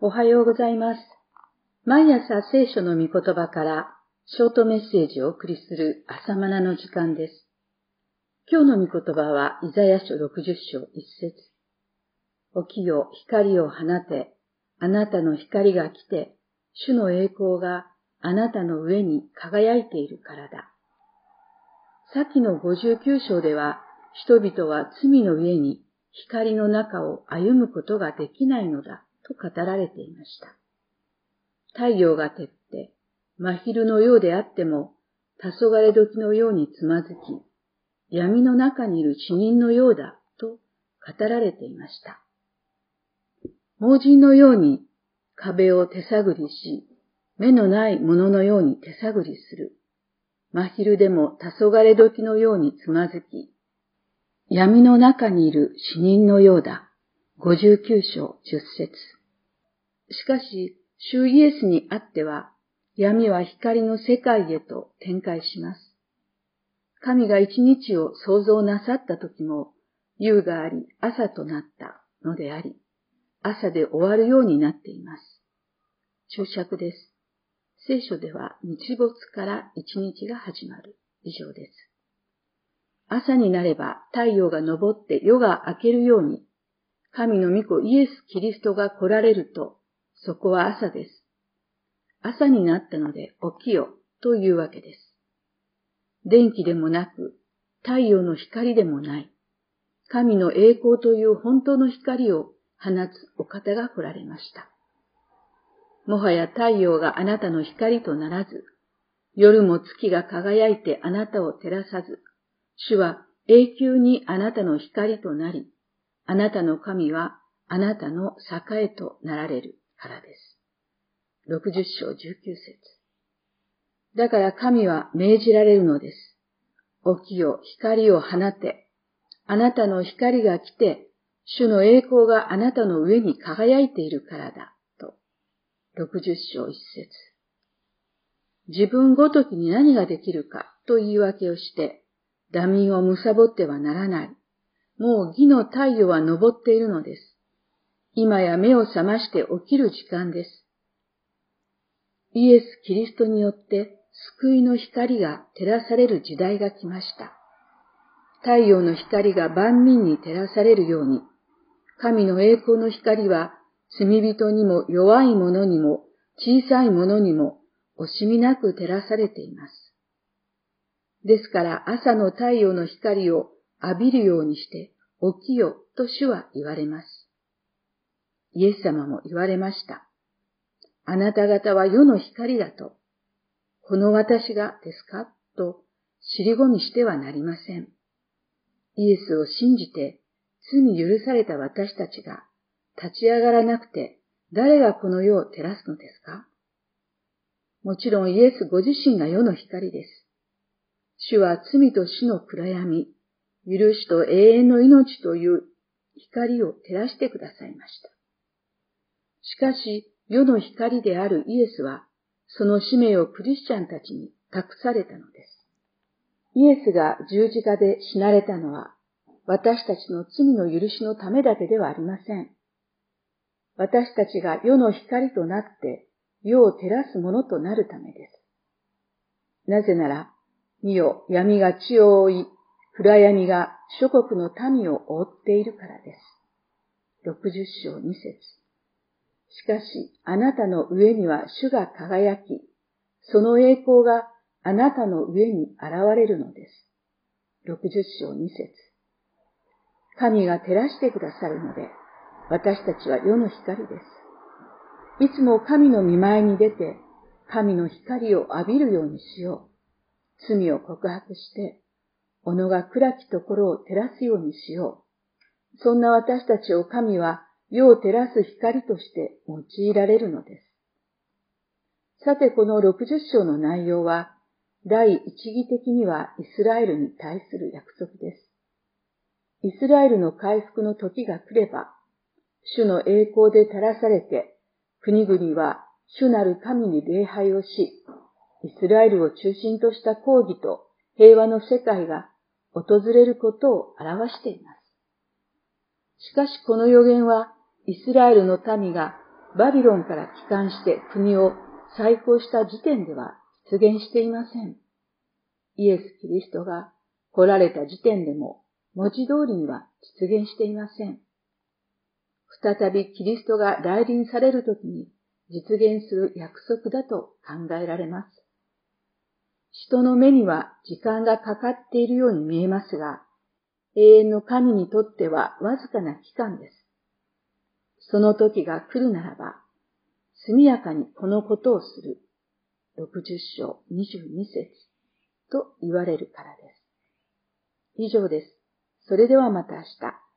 おはようございます。毎朝聖書の御言葉からショートメッセージをお送りする朝マナの時間です。今日の御言葉はイザヤ書60章1節起きよ、光を放て、あなたの光が来て、主の栄光があなたの上に輝いているからだ。先の59章では、人々は罪の上に光の中を歩むことができないのだと語られていました。太陽が照って、真昼のようであっても、黄昏時のようにつまずき、闇の中にいる死人のようだと語られていました。盲人のように壁を手探りし、目のないもののように手探りする。真昼でも黄昏時のようにつまずき、闇の中にいる死人のようだ。59章10節しかし、主イエスにあっては、闇は光の世界へと展開します。神が一日を創造なさった時も、夕があり朝となったのであり、朝で終わるようになっています。注釈です。聖書では日没から一日が始まる。以上です。朝になれば太陽が昇って夜が明けるように、神の御子イエス・キリストが来られると、そこは朝です。朝になったので起きよというわけです。電気でもなく、太陽の光でもない、神の栄光という本当の光を放つお方が来られました。もはや太陽があなたの光とならず、夜も月が輝いてあなたを照らさず、主は永久にあなたの光となり、あなたの神はあなたの栄となられるからです。60章19節だから神は命じられるのです。起きよ、光を放て。あなたの光が来て、主の栄光があなたの上に輝いているからだ。と。60章1節自分ごときに何ができるかと言い訳をして、ダミンを貪ってはならない。もう義の太陽は昇っているのです。今や目を覚まして起きる時間です。イエス・キリストによって救いの光が照らされる時代が来ました。太陽の光が万民に照らされるように、神の栄光の光は罪人にも弱い者にも小さい者にも惜しみなく照らされています。ですから朝の太陽の光を浴びるようにして起きよと主は言われます。イエス様も言われました。あなた方は世の光だと。この私がですか？と尻込みしてはなりません。イエスを信じて罪許された私たちが立ち上がらなくて誰がこの世を照らすのですか？もちろんイエスご自身が世の光です。主は罪と死の暗闇、許しと永遠の命という光を照らしてくださいました。しかし、世の光であるイエスは、その使命をクリスチャンたちに託されたのです。イエスが十字架で死なれたのは、私たちの罪の許しのためだけではありません。私たちが世の光となって世を照らすものとなるためです。なぜなら、見よ、闇が地を覆い、暗闇が諸国の民を覆っているからです。60章2節しかし、あなたの上には主が輝き、その栄光があなたの上に現れるのです。60章2節神が照らしてくださるので、私たちは世の光です。いつも神の見前に出て、神の光を浴びるようにしよう。罪を告白して、己が暗きところを照らすようにしよう。そんな私たちを神は世を照らす光として用いられるのです。さてこの60章の内容は、第一義的にはイスラエルに対する約束です。イスラエルの回復の時が来れば、主の栄光で照らされて、国々は主なる神に礼拝をし、イスラエルを中心とした抗議と平和の世界が訪れることを表しています。しかしこの予言はイスラエルの民がバビロンから帰還して国を再興した時点では出現していません。イエス・キリストが来られた時点でも文字通りには実現していません。再びキリストが来臨されるときに実現する約束だと考えられます。人の目には時間がかかっているように見えますが、永遠の神にとってはわずかな期間です。その時が来るならば、速やかにこのことをする。60章22節と言われるからです。以上です。それではまた明日。